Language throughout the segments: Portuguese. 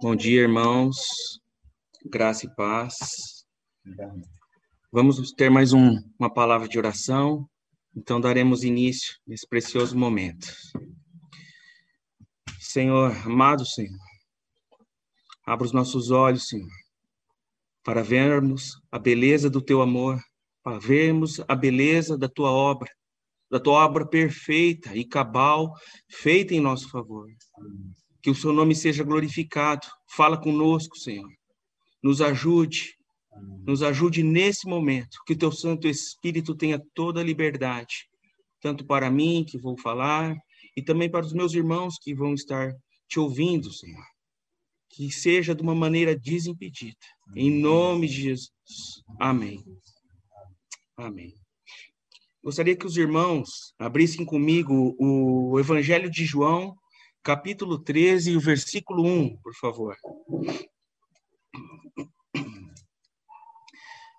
Bom dia, irmãos. Graça e paz. Vamos ter mais um, uma palavra de oração, então daremos início nesse precioso momento. Senhor, amado Senhor, abra os nossos olhos, Senhor, para vermos a beleza do teu amor, para vermos a beleza da tua obra, da tua obra perfeita e cabal feita em nosso favor. Que o seu nome seja glorificado. Fala conosco, Senhor. Nos ajude. Nos ajude nesse momento. Que o teu Santo Espírito tenha toda a liberdade, tanto para mim, que vou falar, e também para os meus irmãos que vão estar te ouvindo, Senhor. Que seja de uma maneira desimpedida. Em nome de Jesus. Amém. Amém. Gostaria que os irmãos abrissem comigo o Evangelho de João, capítulo 13, o versículo 1, por favor.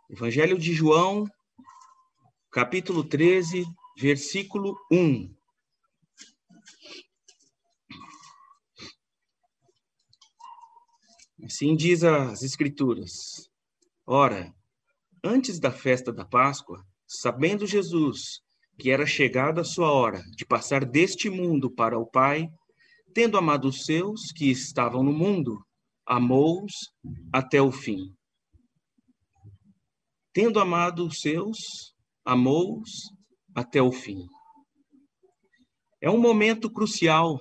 Evangelho de João, capítulo 13, versículo 1. Assim diz as Escrituras. Ora, antes da festa da Páscoa, sabendo Jesus que era chegada a sua hora de passar deste mundo para o Pai, tendo amado os seus que estavam no mundo, amou-os até o fim. Tendo amado os seus, amou-os até o fim. É um momento crucial,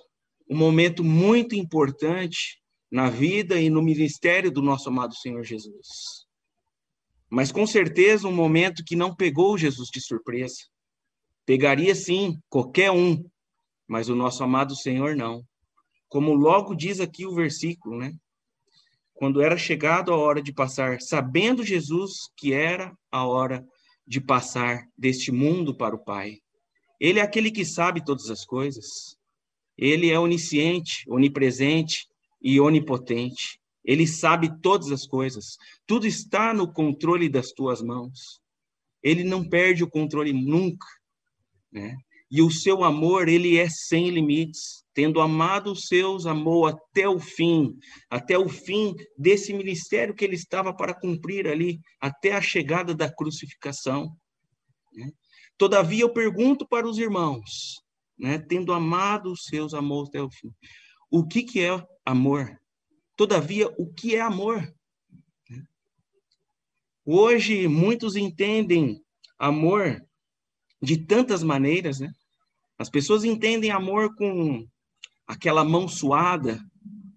um momento muito importante na vida e no ministério do nosso amado Senhor Jesus. Mas com certeza um momento que não pegou Jesus de surpresa. Pegaria sim qualquer um, mas o nosso amado Senhor não como logo diz aqui o versículo, né? Quando era chegado a hora de passar, sabendo Jesus que era a hora de passar deste mundo para o Pai. Ele é aquele que sabe todas as coisas. Ele é onisciente, onipresente e onipotente. Ele sabe todas as coisas. Tudo está no controle das tuas mãos. Ele não perde o controle nunca, né? E o seu amor, ele é sem limites tendo amado os seus, amou até o fim, até o fim desse ministério que ele estava para cumprir ali, até a chegada da crucificação. Né? Todavia, eu pergunto para os irmãos, né, tendo amado os seus, amou até o fim, o que, que é amor? Todavia, o que é amor? Hoje, muitos entendem amor de tantas maneiras, né? As pessoas entendem amor com aquela mão suada,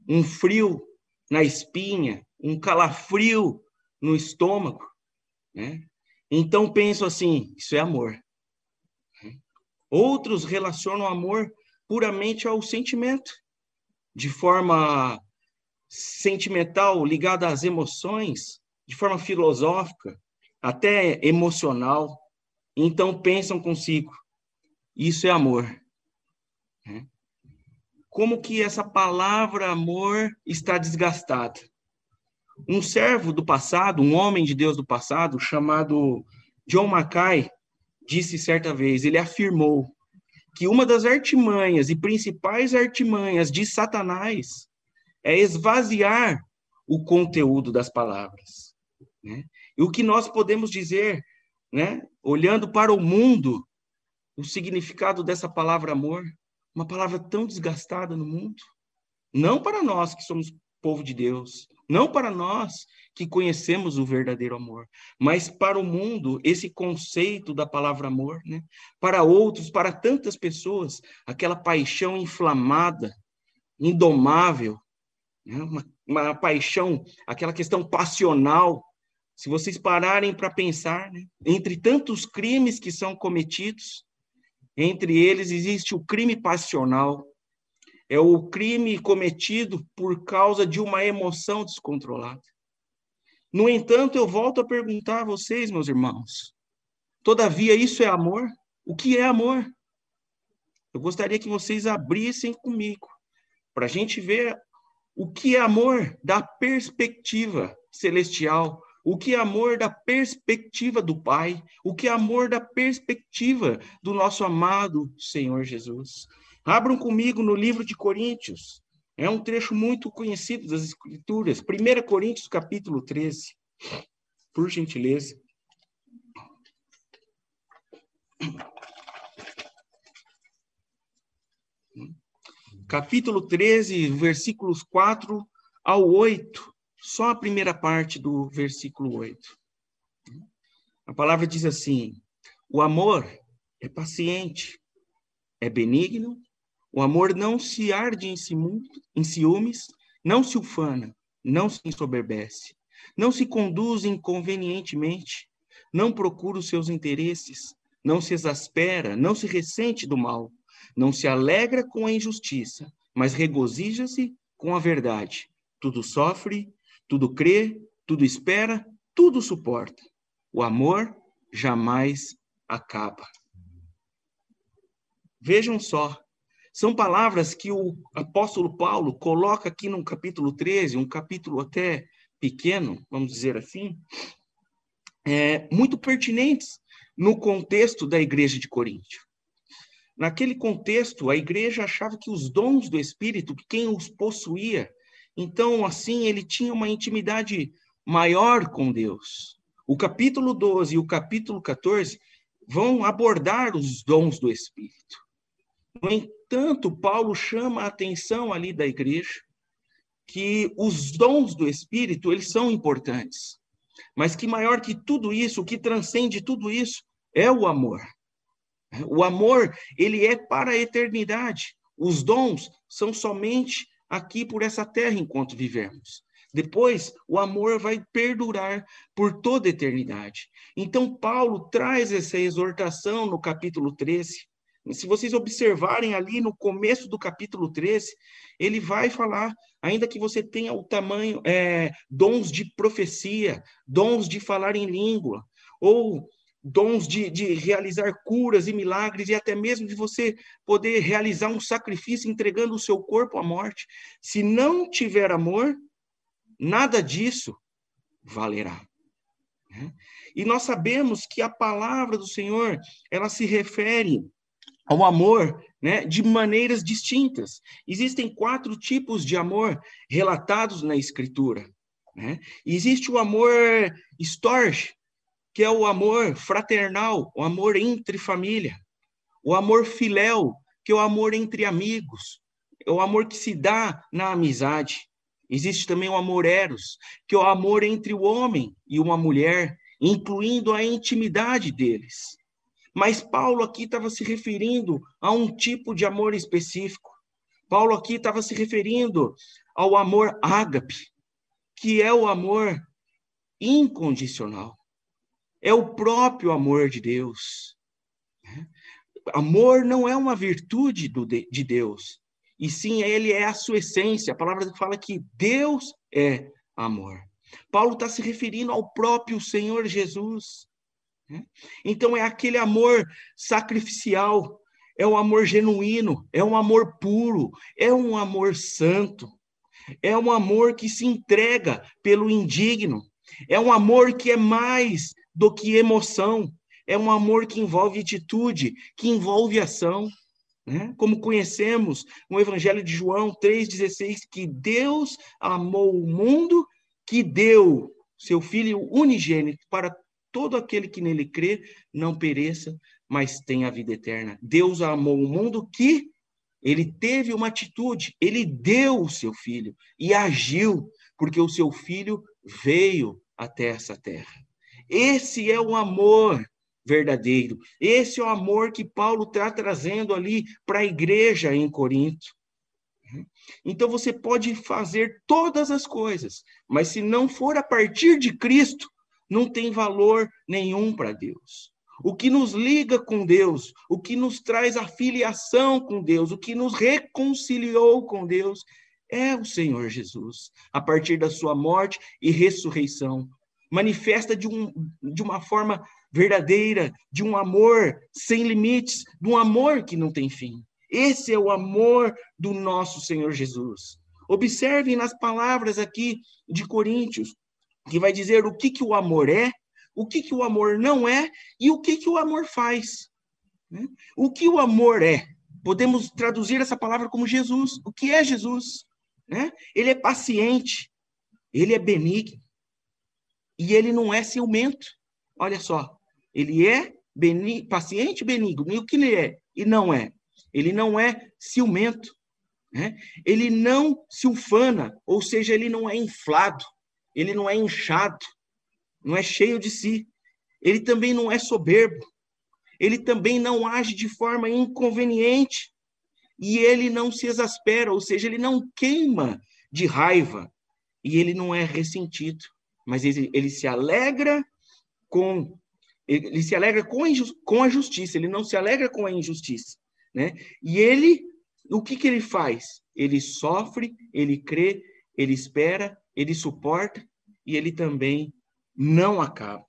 um frio na espinha, um calafrio no estômago, né? Então penso assim, isso é amor. Outros relacionam amor puramente ao sentimento, de forma sentimental, ligada às emoções, de forma filosófica, até emocional. Então pensam consigo, isso é amor como que essa palavra amor está desgastada. Um servo do passado, um homem de Deus do passado, chamado John Mackay, disse certa vez, ele afirmou que uma das artimanhas e principais artimanhas de Satanás é esvaziar o conteúdo das palavras. Né? E o que nós podemos dizer, né, olhando para o mundo, o significado dessa palavra amor uma palavra tão desgastada no mundo? Não para nós que somos povo de Deus, não para nós que conhecemos o verdadeiro amor, mas para o mundo, esse conceito da palavra amor, né? Para outros, para tantas pessoas, aquela paixão inflamada, indomável, né? uma, uma paixão, aquela questão passional. Se vocês pararem para pensar, né? entre tantos crimes que são cometidos, entre eles existe o crime passional, é o crime cometido por causa de uma emoção descontrolada. No entanto, eu volto a perguntar a vocês, meus irmãos: todavia, isso é amor? O que é amor? Eu gostaria que vocês abrissem comigo, para a gente ver o que é amor da perspectiva celestial, o que é amor da perspectiva do Pai, o que é amor da perspectiva do nosso amado Senhor Jesus. Abram comigo no livro de Coríntios, É um trecho muito conhecido das Escrituras, 1 Coríntios capítulo 13. Por gentileza. Capítulo 13, versículos 4 ao 8. Só a primeira parte do versículo 8. A palavra diz assim: O amor é paciente, é benigno, o amor não se arde em, ciúmes, não se ufana, não se ensoberbece, não se conduz inconvenientemente, não procura os seus interesses, não se exaspera, não se ressente do mal, não se alegra com a injustiça, mas regozija-se com a verdade. Tudo sofre, tudo crê, tudo espera, tudo suporta. O amor jamais acaba. Vejam só, são palavras que o apóstolo Paulo coloca aqui no capítulo 13, um capítulo até pequeno, vamos dizer assim, é, muito pertinentes no contexto da igreja de Coríntio. Naquele contexto, a igreja achava que os dons do Espírito, quem os possuía, então, assim, ele tinha uma intimidade maior com Deus. O capítulo 12 e o capítulo 14 vão abordar os dons do Espírito. No entanto, Paulo chama a atenção ali da igreja que os dons do Espírito, eles são importantes, mas que maior que tudo isso, o que transcende tudo isso, é o amor. O amor, ele é para a eternidade. Os dons são somente aqui por essa terra enquanto vivemos. Depois, o amor vai perdurar por toda eternidade. Então, Paulo traz essa exortação no capítulo 13, se vocês observarem ali no começo do capítulo 13, ele vai falar, ainda que você tenha o tamanho, é, dons de profecia, dons de falar em língua, ou dons de, de realizar curas e milagres, e até mesmo de você poder realizar um sacrifício entregando o seu corpo à morte. Se não tiver amor, nada disso valerá. Né? E nós sabemos que a palavra do Senhor, ela se refere ao amor né, de maneiras distintas. Existem quatro tipos de amor relatados na Escritura. Né? Existe o amor storge, que é o amor fraternal, o amor entre família. O amor filéu, que é o amor entre amigos. É o amor que se dá na amizade. Existe também o amor eros, que é o amor entre o homem e uma mulher, incluindo a intimidade deles. Mas Paulo aqui estava se referindo a um tipo de amor específico. Paulo aqui estava se referindo ao amor ágape, que é o amor incondicional. É o próprio amor de Deus. Amor não é uma virtude do, de Deus, e sim ele é a sua essência. A palavra fala que Deus é amor. Paulo está se referindo ao próprio Senhor Jesus. Né? Então é aquele amor sacrificial, é um amor genuíno, é um amor puro, é um amor santo, é um amor que se entrega pelo indigno, é um amor que é mais do que emoção, é um amor que envolve atitude, que envolve ação. Né? Como conhecemos no Evangelho de João 3,16, que Deus amou o mundo, que deu seu Filho unigênito para todo aquele que nele crê não pereça, mas tenha a vida eterna. Deus amou o mundo que ele teve uma atitude, ele deu o seu filho e agiu, porque o seu filho veio até essa terra. Esse é o amor verdadeiro. Esse é o amor que Paulo está trazendo ali para a igreja em Corinto. Então você pode fazer todas as coisas, mas se não for a partir de Cristo, não tem valor nenhum para Deus. O que nos liga com Deus, o que nos traz a filiação com Deus, o que nos reconciliou com Deus, é o Senhor Jesus, a partir da sua morte e ressurreição. Manifesta de, um, de uma forma verdadeira, de um amor sem limites, de um amor que não tem fim. Esse é o amor do nosso Senhor Jesus. Observem nas palavras aqui de Coríntios, que vai dizer o que, que o amor é, o que, que o amor não é e o que, que o amor faz. Né? O que o amor é? Podemos traduzir essa palavra como Jesus. O que é Jesus? né? Ele é paciente, ele é benigno e ele não é ciumento. Olha só, ele é benigno, paciente benigno. E o que ele é? E não é. Ele não é ciumento. Né? Ele não se ufana, ou seja, ele não é inflado, ele não é inchado, não é cheio de si. Ele também não é soberbo. Ele também não age de forma inconveniente. E ele não se exaspera, ou seja, ele não queima de raiva. E ele não é ressentido. Mas ele, ele se alegra com ele se alegra com a, com a justiça, ele não se alegra com a injustiça, né? E ele, o que que ele faz? Ele sofre, ele crê, ele espera, ele suporta e ele também não acaba.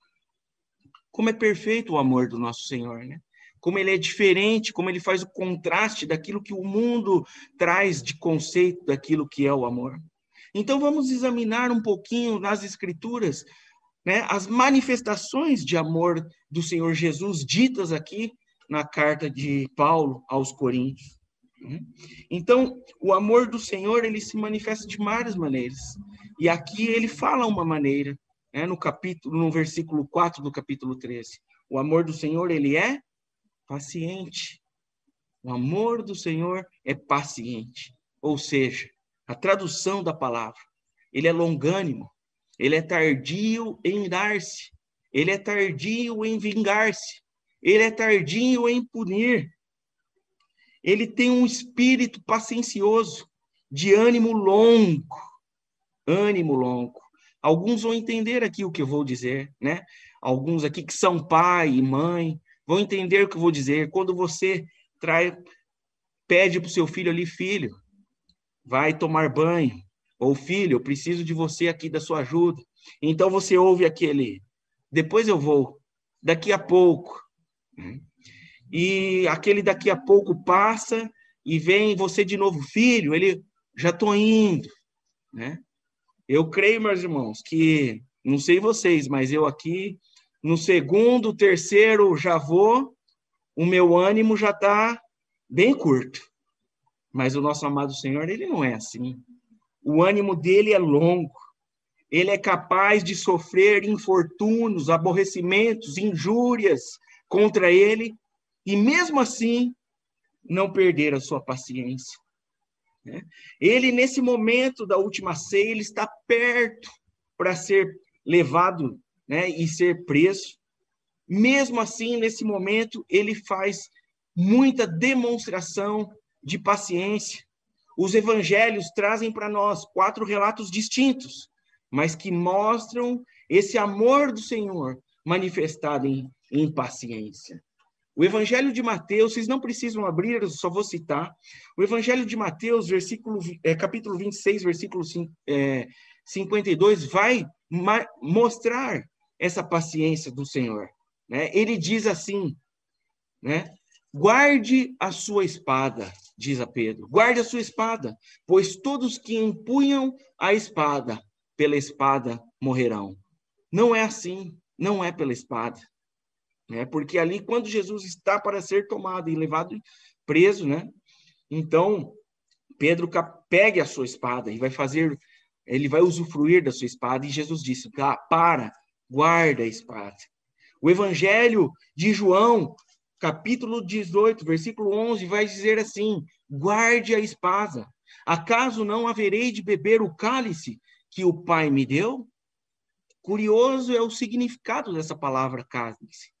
Como é perfeito o amor do nosso Senhor, né? Como ele é diferente, como ele faz o contraste daquilo que o mundo traz de conceito daquilo que é o amor. Então vamos examinar um pouquinho nas escrituras né, as manifestações de amor do Senhor Jesus ditas aqui na carta de Paulo aos Coríntios. Né? Então, o amor do Senhor ele se manifesta de várias maneiras. E aqui ele fala uma maneira, né, no capítulo, no versículo 4 do capítulo 13. O amor do Senhor ele é paciente. O amor do Senhor é paciente. Ou seja, a tradução da palavra, ele é longânimo, ele é tardio em dar-se. Ele é tardio em vingar-se. Ele é tardio em punir. Ele tem um espírito paciencioso, de ânimo longo. Ânimo longo. Alguns vão entender aqui o que eu vou dizer, né? Alguns aqui que são pai e mãe vão entender o que eu vou dizer. Quando você trai, pede para o seu filho ali, filho, vai tomar banho, ou filho, eu preciso de você aqui, da sua ajuda. Então você ouve aquele, depois eu vou, daqui a pouco. Né? E aquele daqui a pouco passa e vem você de novo, filho, ele já estou indo, né? Eu creio, meus irmãos, que não sei vocês, mas eu aqui no segundo, terceiro já vou, o meu ânimo já está bem curto. Mas o nosso amado Senhor, ele não é assim. O ânimo dele é longo. Ele é capaz de sofrer infortúnios, aborrecimentos, injúrias contra ele e mesmo assim não perder a sua paciência. Né? Ele nesse momento da última ceia ele está perto para ser levado, né, e ser preso. Mesmo assim, nesse momento, ele faz muita demonstração de paciência. Os evangelhos trazem para nós quatro relatos distintos, mas que mostram esse amor do Senhor manifestado em, em paciência. O Evangelho de Mateus, vocês não precisam abrir, eu só vou citar. O Evangelho de Mateus, versículo, é, capítulo 26, versículo 5, é, 52, vai mostrar essa paciência do Senhor. Né? Ele diz assim, né? Guarde a sua espada, diz a Pedro. Guarde a sua espada, pois todos que empunham a espada, pela espada morrerão. Não é assim, não é pela espada. Né? Porque ali, quando Jesus está para ser tomado e levado preso, né? Então, Pedro pegue a sua espada e vai fazer, ele vai usufruir da sua espada. E Jesus disse: para, guarda a espada. O evangelho de João capítulo 18, versículo 11, vai dizer assim: guarde a espada. Acaso não haverei de beber o cálice que o Pai me deu? Curioso é o significado dessa palavra cálice.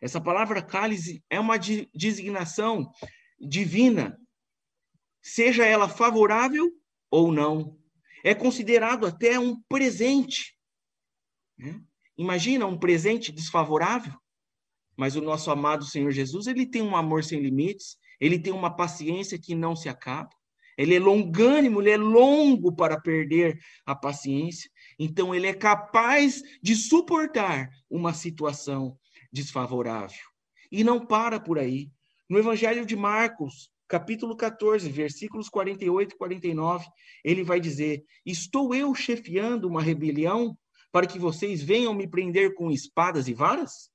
Essa palavra cálice é uma designação divina, seja ela favorável ou não. É considerado até um presente. Né? Imagina um presente desfavorável. Mas o nosso amado Senhor Jesus, ele tem um amor sem limites, ele tem uma paciência que não se acaba. Ele é longânimo, ele é longo para perder a paciência. Então, ele é capaz de suportar uma situação desfavorável. E não para por aí. No Evangelho de Marcos, capítulo 14, versículos 48 e 49, ele vai dizer: Estou eu chefiando uma rebelião para que vocês venham me prender com espadas e varas?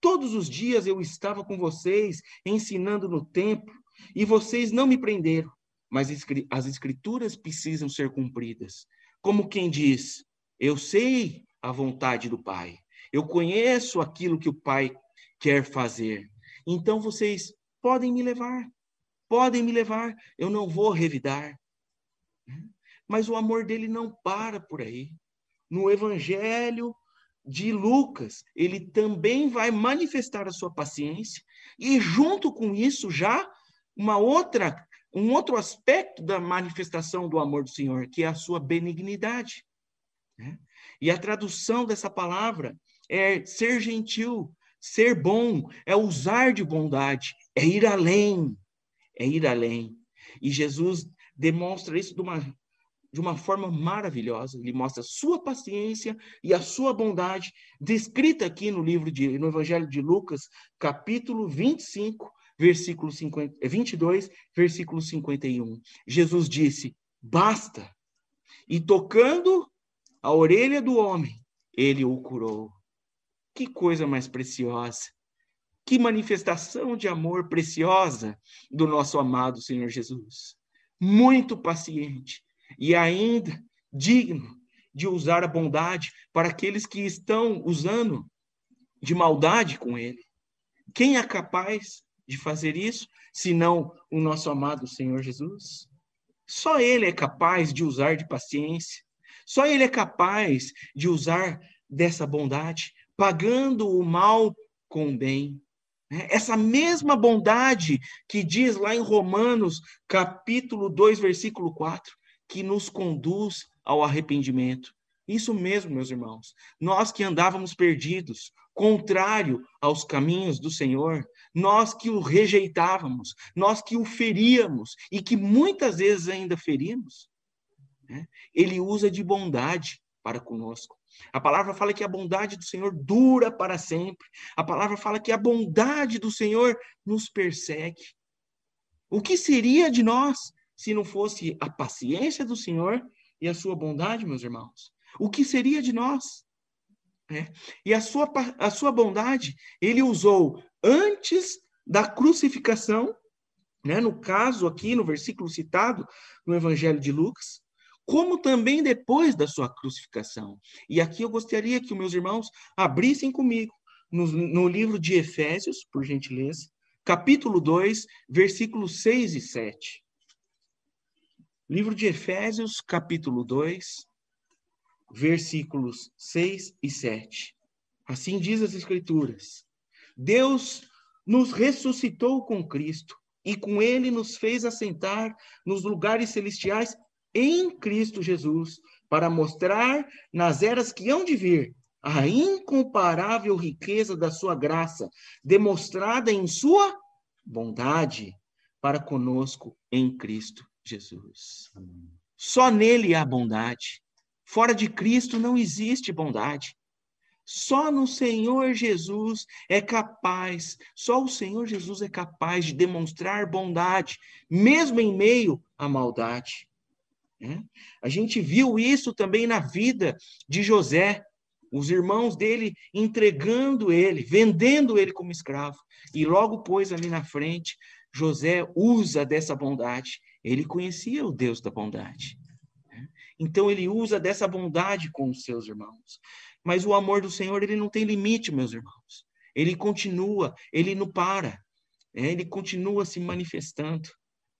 Todos os dias eu estava com vocês, ensinando no templo, e vocês não me prenderam. mas as escrituras precisam ser cumpridas. Como quem diz: Eu sei a vontade do Pai, eu conheço aquilo que o Pai quer fazer. Então vocês podem me levar, podem me levar, eu não vou revidar. Mas o amor dele não para por aí. No Evangelho de Lucas, ele também vai manifestar a sua paciência e junto com isso já uma outra um outro aspecto da manifestação do amor do Senhor, que é a sua benignidade. Né? E a tradução dessa palavra é ser gentil, ser bom, é usar de bondade, é ir além, é ir além. E Jesus demonstra isso de uma, de uma forma maravilhosa. Ele mostra a sua paciência e a sua bondade, descrita aqui no livro de, no Evangelho de Lucas, capítulo 25, versículo 50, 22, é, versículo 51. Jesus disse: Basta. E tocando a orelha do homem, ele o curou. Que coisa mais preciosa. Que manifestação de amor preciosa do nosso amado Senhor Jesus. Muito paciente e ainda digno de usar a bondade para aqueles que estão usando de maldade com ele. Quem é capaz de fazer isso, senão o nosso amado Senhor Jesus? Só Ele é capaz de usar de paciência, só Ele é capaz de usar dessa bondade, pagando o mal com o bem. Né? Essa mesma bondade que diz lá em Romanos, capítulo 2, versículo 4, que nos conduz ao arrependimento. Isso mesmo, meus irmãos. Nós que andávamos perdidos, contrário aos caminhos do Senhor, nós que o rejeitávamos, nós que o feríamos e que muitas vezes ainda ferimos, né? ele usa de bondade para conosco. A palavra fala que a bondade do Senhor dura para sempre. A palavra fala que a bondade do Senhor nos persegue. O que seria de nós se não fosse a paciência do Senhor e a sua bondade, meus irmãos? o que seria de nós? É. E a sua, a sua bondade, ele usou antes da crucificação, né, no caso aqui, no versículo citado no Evangelho de Lucas, como também depois da sua crucificação. E aqui eu gostaria que meus irmãos abrissem comigo no, no livro de Efésios, por gentileza, capítulo 2, versículos 6 e 7. Livro de Efésios, capítulo 2, versículos 6 e 7. Assim diz as Escrituras: Deus nos ressuscitou com Cristo e com ele nos fez assentar nos lugares celestiais em Cristo Jesus, para mostrar nas eras que hão de vir a incomparável riqueza da sua graça, demonstrada em sua bondade para conosco em Cristo Jesus. Só nele há bondade. Fora de Cristo não existe bondade. Só no Senhor Jesus é capaz, só o Senhor Jesus é capaz de demonstrar bondade, mesmo em meio à maldade. É? A gente viu isso também na vida de José, os irmãos dele entregando ele, vendendo ele como escravo. E logo pois ali na frente, José usa dessa bondade. Ele conhecia o Deus da bondade. Então ele usa dessa bondade com os seus irmãos. Mas o amor do Senhor, ele não tem limite, meus irmãos. Ele continua, ele não para. É, ele continua se manifestando.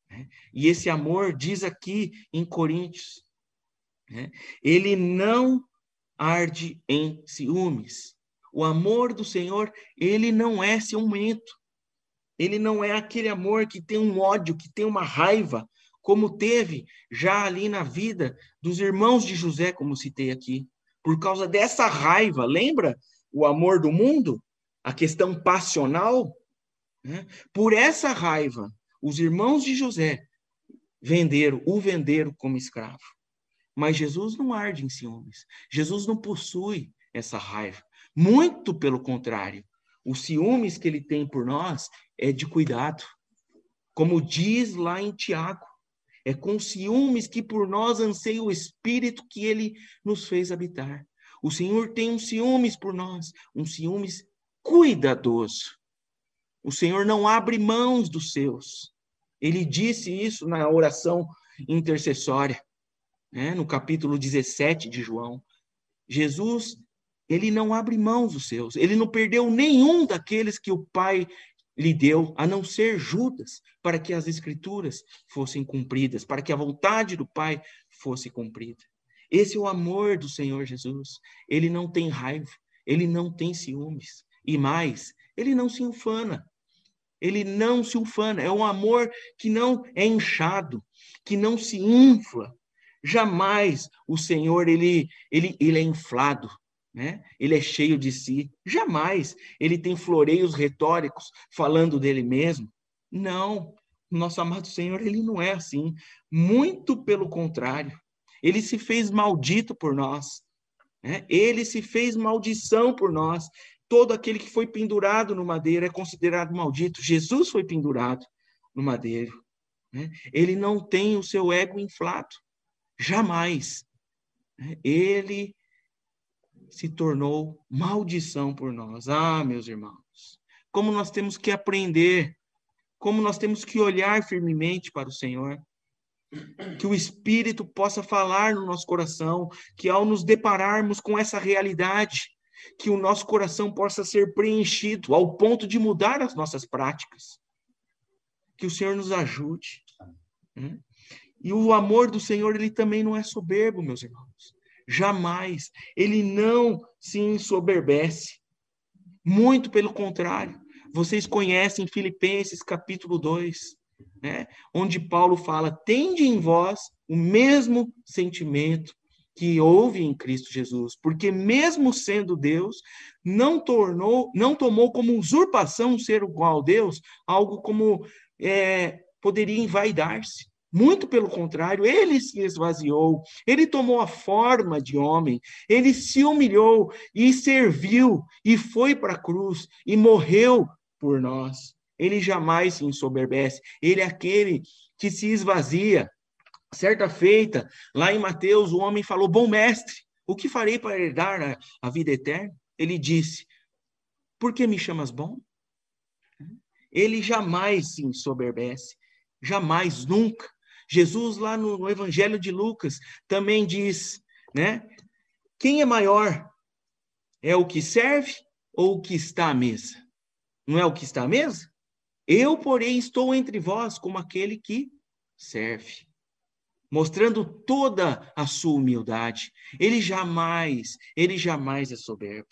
Né? E esse amor, diz aqui em Coríntios, né? ele não arde em ciúmes. O amor do Senhor, ele não é ciumento. Ele não é aquele amor que tem um ódio, que tem uma raiva, como teve já ali na vida dos irmãos de José, como citei aqui. Por causa dessa raiva, lembra o amor do mundo? A questão passional? Né? Por essa raiva, os irmãos de José venderam, o venderam como escravo. Mas Jesus não arde em ciúmes. Jesus não possui essa raiva. Muito pelo contrário. Os ciúmes que ele tem por nós é de cuidado. Como diz lá em Tiago, é com ciúmes que por nós anseia o Espírito que ele nos fez habitar. O Senhor tem um ciúmes por nós, um ciúmes cuidadoso. O Senhor não abre mãos dos seus. Ele disse isso na oração intercessória, né? no capítulo 17 de João. Jesus, ele não abre mão dos seus, ele não perdeu nenhum daqueles que o Pai lhe deu, a não ser Judas, para que as escrituras fossem cumpridas, para que a vontade do Pai fosse cumprida. Esse é o amor do Senhor Jesus. Ele não tem raiva, ele não tem ciúmes. E mais, ele não se ufana. Ele não se ufana. É um amor que não é inchado, que não se infla. Jamais o Senhor ele, ele, ele é inflado, né? Ele é cheio de si. Jamais ele tem floreios retóricos falando dele mesmo. Não, nosso amado Senhor, ele não é assim. Muito pelo contrário. Ele se fez maldito por nós. Né? Ele se fez maldição por nós. Todo aquele que foi pendurado no madeiro é considerado maldito. Jesus foi pendurado no madeiro. Né? Ele não tem o seu ego inflado. Jamais. Né? Ele se tornou maldição por nós. Ah, meus irmãos, como nós temos que aprender, como nós temos que olhar firmemente para o Senhor. Que o Espírito possa falar no nosso coração, que ao nos depararmos com essa realidade, que o nosso coração possa ser preenchido ao ponto de mudar as nossas práticas. Que o Senhor nos ajude. Né? E o amor do Senhor, ele também não é soberbo, meus irmãos. Jamais. Ele não se ensoberbece. Muito pelo contrário. Vocês conhecem Filipenses capítulo 2, né? onde Paulo fala: tende em vós o mesmo sentimento que houve em Cristo Jesus, porque mesmo sendo Deus, não tornou, não tomou como usurpação ser igual a Deus, algo como é, poderia envaidar-se. Muito pelo contrário, ele se esvaziou, ele tomou a forma de homem, ele se humilhou e serviu e foi para a cruz e morreu por nós. Ele jamais se ensoberbece, ele é aquele que se esvazia. Certa feita, lá em Mateus, o homem falou: Bom mestre, o que farei para herdar a, a vida eterna? Ele disse: Por que me chamas bom? Ele jamais se ensoberbece, jamais, nunca. Jesus, lá no, Evangelho de Lucas, também diz, né? Quem é maior? É o que serve ou o que está à mesa? Não é o que está à mesa? Eu, porém, estou entre vós como aquele que serve. Mostrando toda a sua humildade. Ele jamais, ele jamais é soberbo.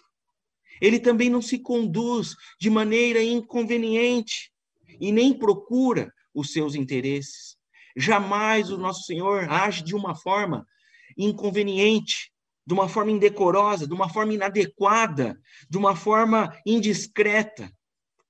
Ele também não se conduz de maneira inconveniente e nem procura os seus interesses. Jamais o nosso Senhor age de uma forma inconveniente, de uma forma indecorosa, de uma forma inadequada, de uma forma indiscreta,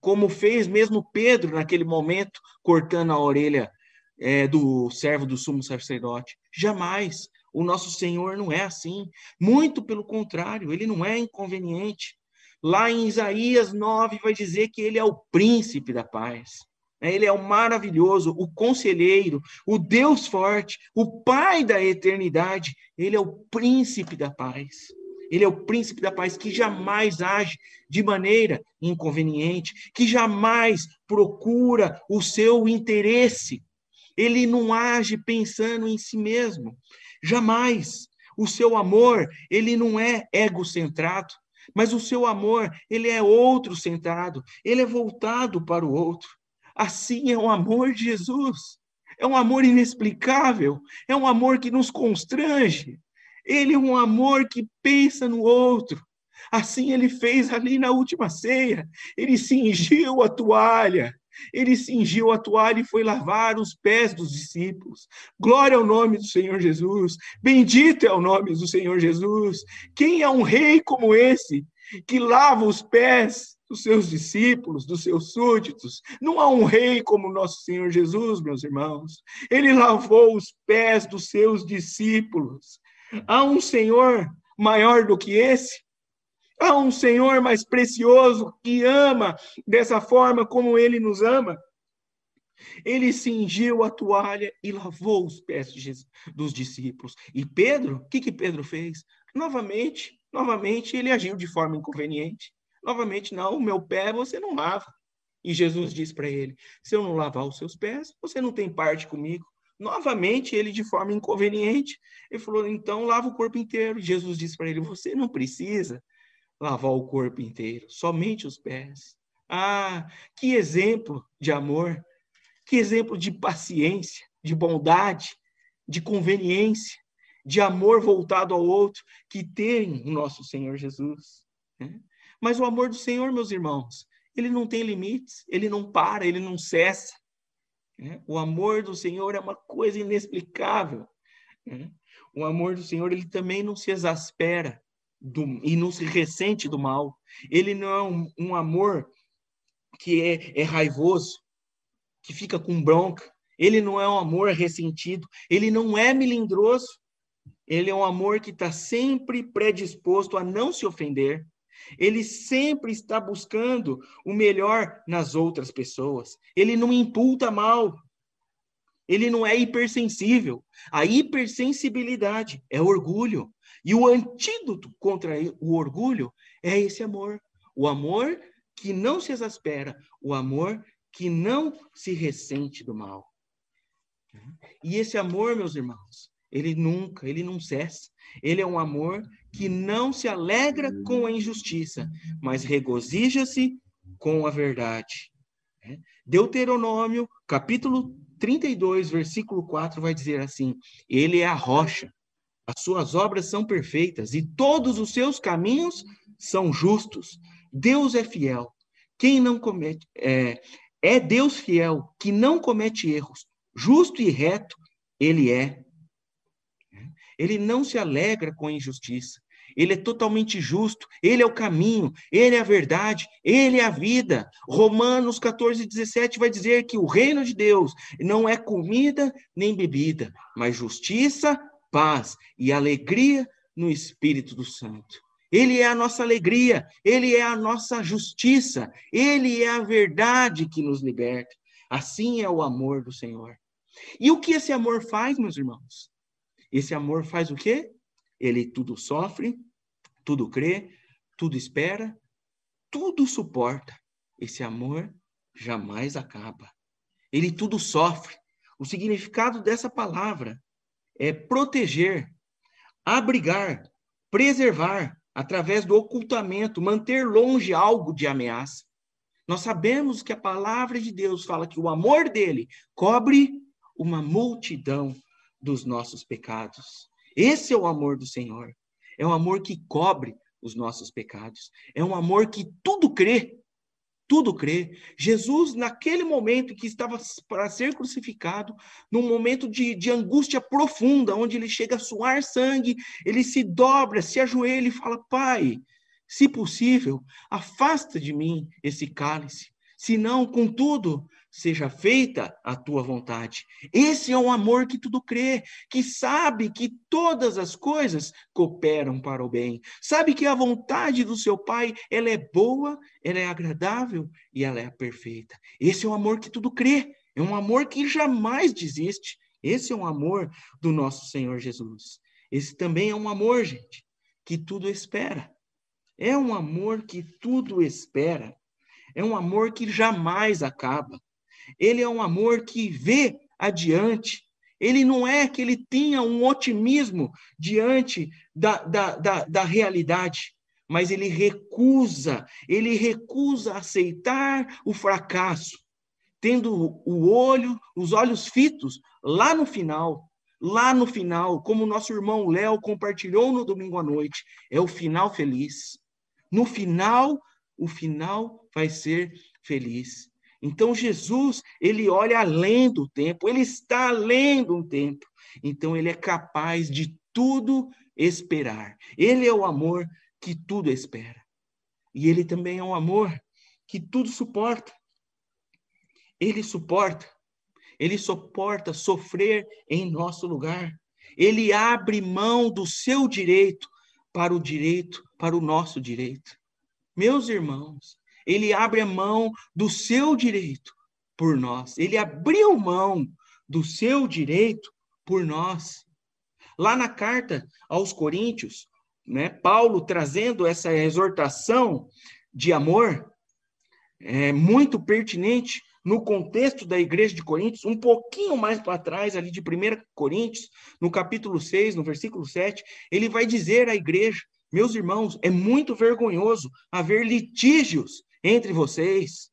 como fez mesmo Pedro naquele momento, cortando a orelha é, do servo do sumo sacerdote. Jamais. O nosso Senhor não é assim. Muito pelo contrário, ele não é inconveniente. Lá em Isaías 9 vai dizer que ele é o príncipe da paz. Né? Ele é o maravilhoso, o conselheiro, o Deus forte, o Pai da eternidade. Ele é o príncipe da paz. Ele é o príncipe da paz que jamais age de maneira inconveniente, que jamais procura o seu interesse. Ele não age pensando em si mesmo. Jamais. O seu amor, ele não é egocentrado, mas o seu amor, ele é outro centrado, ele é voltado para o outro. Assim é o amor de Jesus. É um amor inexplicável, é um amor que nos constrange. Ele é um amor que pensa no outro. Assim ele fez ali na última ceia. Ele cingiu a toalha. Ele cingiu a toalha e foi lavar os pés dos discípulos. Glória ao nome do Senhor Jesus. Bendito é o nome do Senhor Jesus. Quem é um rei como esse que lava os pés dos seus discípulos, dos seus súditos. Não há um rei como nosso Senhor Jesus, meus irmãos. Ele lavou os pés dos seus discípulos. Há um Senhor maior do que esse? Há um Senhor mais precioso que ama dessa forma como ele nos ama? Ele cingiu a toalha e lavou os pés dos discípulos. E Pedro, o que, que Pedro fez? Novamente, novamente, ele agiu de forma inconveniente. Novamente, não, o meu pé você não lava. E Jesus diz para ele: se eu não lavar os seus pés, você não tem parte comigo. Novamente, ele, de forma inconveniente, ele falou: então lava o corpo inteiro. Jesus disse para ele: você não precisa lavar o corpo inteiro, somente os pés. Ah, que exemplo de amor, que exemplo de paciência, de bondade, de conveniência, de amor voltado ao outro que tem o nosso Senhor Jesus. Né? Mas o amor do Senhor, meus irmãos, ele não tem limites, ele não para, ele não cessa. Né? O amor do Senhor é uma coisa inexplicável. Né? O amor do Senhor, ele também não se exaspera do, e não se ressente do mal. Ele não é um, um amor que é, é raivoso, que fica com bronca. Ele não é um amor ressentido. Ele não é melindroso. Ele é um amor que está sempre predisposto a não se ofender. Ele sempre está buscando o melhor nas outras pessoas. Ele não imputa mal. Ele não é hipersensível. A hipersensibilidade é orgulho. E o antídoto contra o orgulho é esse amor. O amor que não se exaspera, o amor que não se ressente do mal. E esse amor, meus irmãos, ele nunca, ele não cessa. Ele é um amor que não se alegra com a injustiça, mas regozija-se com a verdade. Deuteronômio, capítulo 32, versículo 4, vai dizer assim: Ele é a rocha, as suas obras são perfeitas e todos os seus caminhos são justos. Deus é fiel. Quem não comete é, é Deus fiel, que não comete erros. Justo e reto ele é. Ele não se alegra com a injustiça. Ele é totalmente justo, ele é o caminho, ele é a verdade, ele é a vida. Romanos 14, 17 vai dizer que o reino de Deus não é comida nem bebida, mas justiça, paz e alegria no Espírito do Santo. Ele é a nossa alegria, ele é a nossa justiça, ele é a verdade que nos liberta. Assim é o amor do Senhor. E o que esse amor faz, meus irmãos? Esse amor faz o quê? Ele tudo sofre, tudo crê, tudo espera, tudo suporta. Esse amor jamais acaba. Ele tudo sofre. O significado dessa palavra é proteger, abrigar, preservar, através do ocultamento, manter longe algo de ameaça. Nós sabemos que a palavra de Deus fala que o amor dele cobre uma multidão dos nossos pecados. Esse é o amor do Senhor. É um amor que cobre os nossos pecados. É um amor que tudo crê, tudo crê. Jesus, naquele momento que estava para ser crucificado, num momento de, de angústia profunda, onde ele chega a suar sangue, ele se dobra, se ajoelha e fala: Pai, se possível, afasta de mim esse cálice. Se não, contudo, seja feita a tua vontade. Esse é um amor que tudo crê, que sabe que todas as coisas cooperam para o bem. Sabe que a vontade do seu Pai, ela é boa, ela é agradável e ela é perfeita. Esse é um amor que tudo crê, é um amor que jamais desiste. Esse é um amor do nosso Senhor Jesus. Esse também é um amor, gente, que tudo espera. É um amor que tudo espera. É um amor que jamais acaba. Ele é um amor que vê adiante. Ele não é que ele tenha um otimismo diante da, da, da, da realidade, mas ele recusa, ele recusa aceitar o fracasso, tendo o olho, os olhos fitos lá no final, lá no final, como nosso irmão Léo compartilhou no domingo à noite, é o final feliz. No final, o final vai ser feliz. Então Jesus, ele olha além do tempo, ele está além do tempo. Então ele é capaz de tudo esperar. Ele é o amor que tudo espera. E ele também é um amor que tudo suporta. Ele suporta. Ele suporta sofrer em nosso lugar. Ele abre mão do seu direito para o direito, para o nosso direito. Meus irmãos, ele abre a mão do seu direito por nós. Ele abriu mão do seu direito por nós. Lá na carta aos Coríntios, né, Paulo trazendo essa exortação de amor, é, muito pertinente no contexto da igreja de Coríntios, um pouquinho mais para trás, ali de 1 Coríntios, no capítulo 6, no versículo 7, ele vai dizer à igreja: Meus irmãos, é muito vergonhoso haver litígios entre vocês.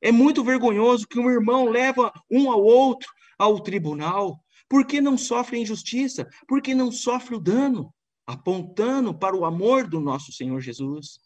É muito vergonhoso que um irmão leva um ao outro ao tribunal. Porque não sofre injustiça? Porque não sofre o dano? Apontando para o amor do nosso Senhor Jesus.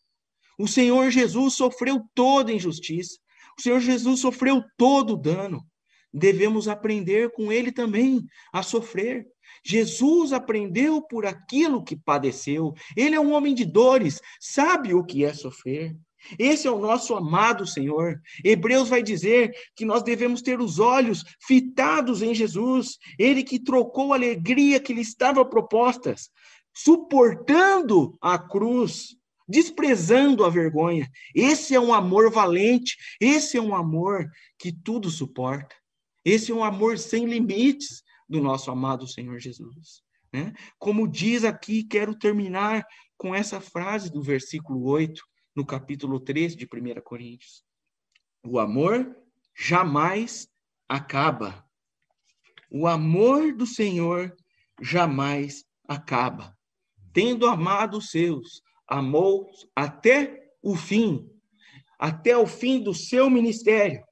O Senhor Jesus sofreu toda injustiça. O Senhor Jesus sofreu todo o dano. Devemos aprender com ele também a sofrer. Jesus aprendeu por aquilo que padeceu. Ele é um homem de dores, sabe o que é sofrer. Esse é o nosso amado Senhor. Hebreus vai dizer que nós devemos ter os olhos fitados em Jesus, ele que trocou a alegria que lhe estava propostas, suportando a cruz, desprezando a vergonha. Esse é um amor valente, esse é um amor que tudo suporta. Esse é um amor sem limites do nosso amado Senhor Jesus. Né? Como diz aqui, quero terminar com essa frase do versículo 8 no capítulo 3 de 1 Coríntios. O amor jamais acaba. O amor do Senhor jamais acaba. Tendo amado os seus, amou até o fim, até o fim do seu ministério,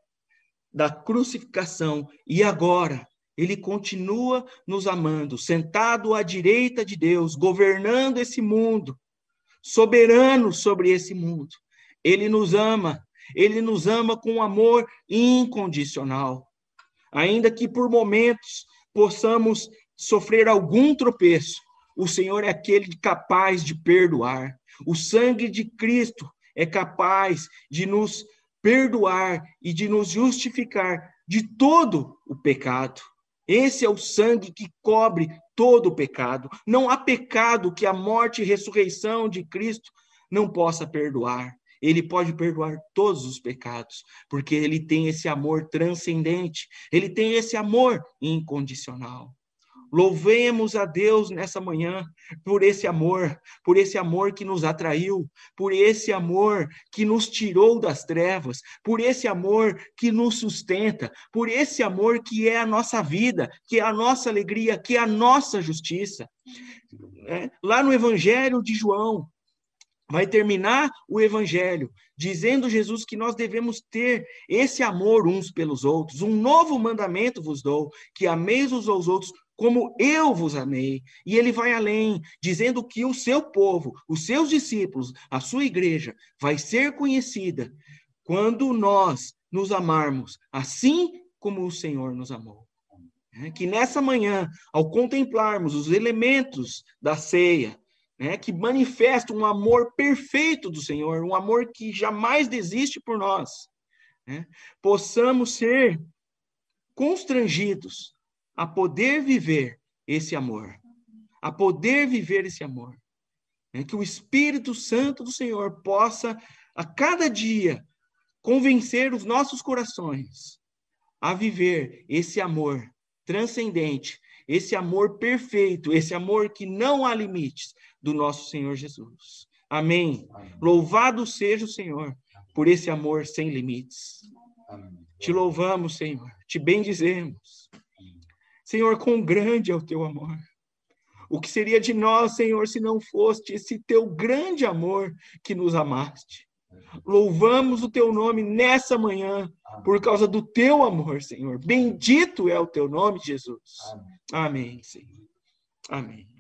da crucificação, e agora ele continua nos amando, sentado à direita de Deus, governando esse mundo, soberano sobre esse mundo. Ele nos ama, ele nos ama com amor incondicional. Ainda que por momentos possamos sofrer algum tropeço, o Senhor é aquele capaz de perdoar. O sangue de Cristo é capaz de nos perdoar e de nos justificar de todo o pecado. Esse é o sangue que cobre todo o pecado. Não há pecado que a morte e ressurreição de Cristo não possa perdoar. Ele pode perdoar todos os pecados, porque ele tem esse amor transcendente, ele tem esse amor incondicional. Louvemos a Deus nessa manhã por esse amor, por esse amor que nos atraiu, por esse amor que nos tirou das trevas, por esse amor que nos sustenta, por esse amor que é a nossa vida, que é a nossa alegria, que é a nossa justiça. É, lá no Evangelho de João, vai terminar o evangelho dizendo Jesus que nós devemos ter esse amor uns pelos outros. Um novo mandamento vos dou, que ameis uns aos outros como eu vos amei. E ele vai além, dizendo que o seu povo, os seus discípulos, a sua igreja, vai ser conhecida quando nós nos amarmos, assim como o Senhor nos amou. É, que nessa manhã, ao contemplarmos os elementos da ceia, né, que manifesta um amor perfeito do Senhor, um amor que jamais desiste por nós, né, possamos ser constrangidos a poder viver esse amor, a poder viver esse amor. É que o Espírito Santo do Senhor possa, a cada dia, convencer os nossos corações a viver esse amor transcendente, esse amor perfeito, esse amor que não há limites do nosso Senhor Jesus. Amém. Amém. Louvado seja o Senhor por esse amor sem limites. Amém. Te louvamos, Senhor, te bendizemos. Senhor, quão grande é o teu amor. O que seria de nós, Senhor, se não fosse esse teu grande amor que nos amaste? Louvamos o teu nome nessa manhã por causa do teu amor, Senhor. Bendito é o teu nome, Jesus. Amém, Senhor. Amém.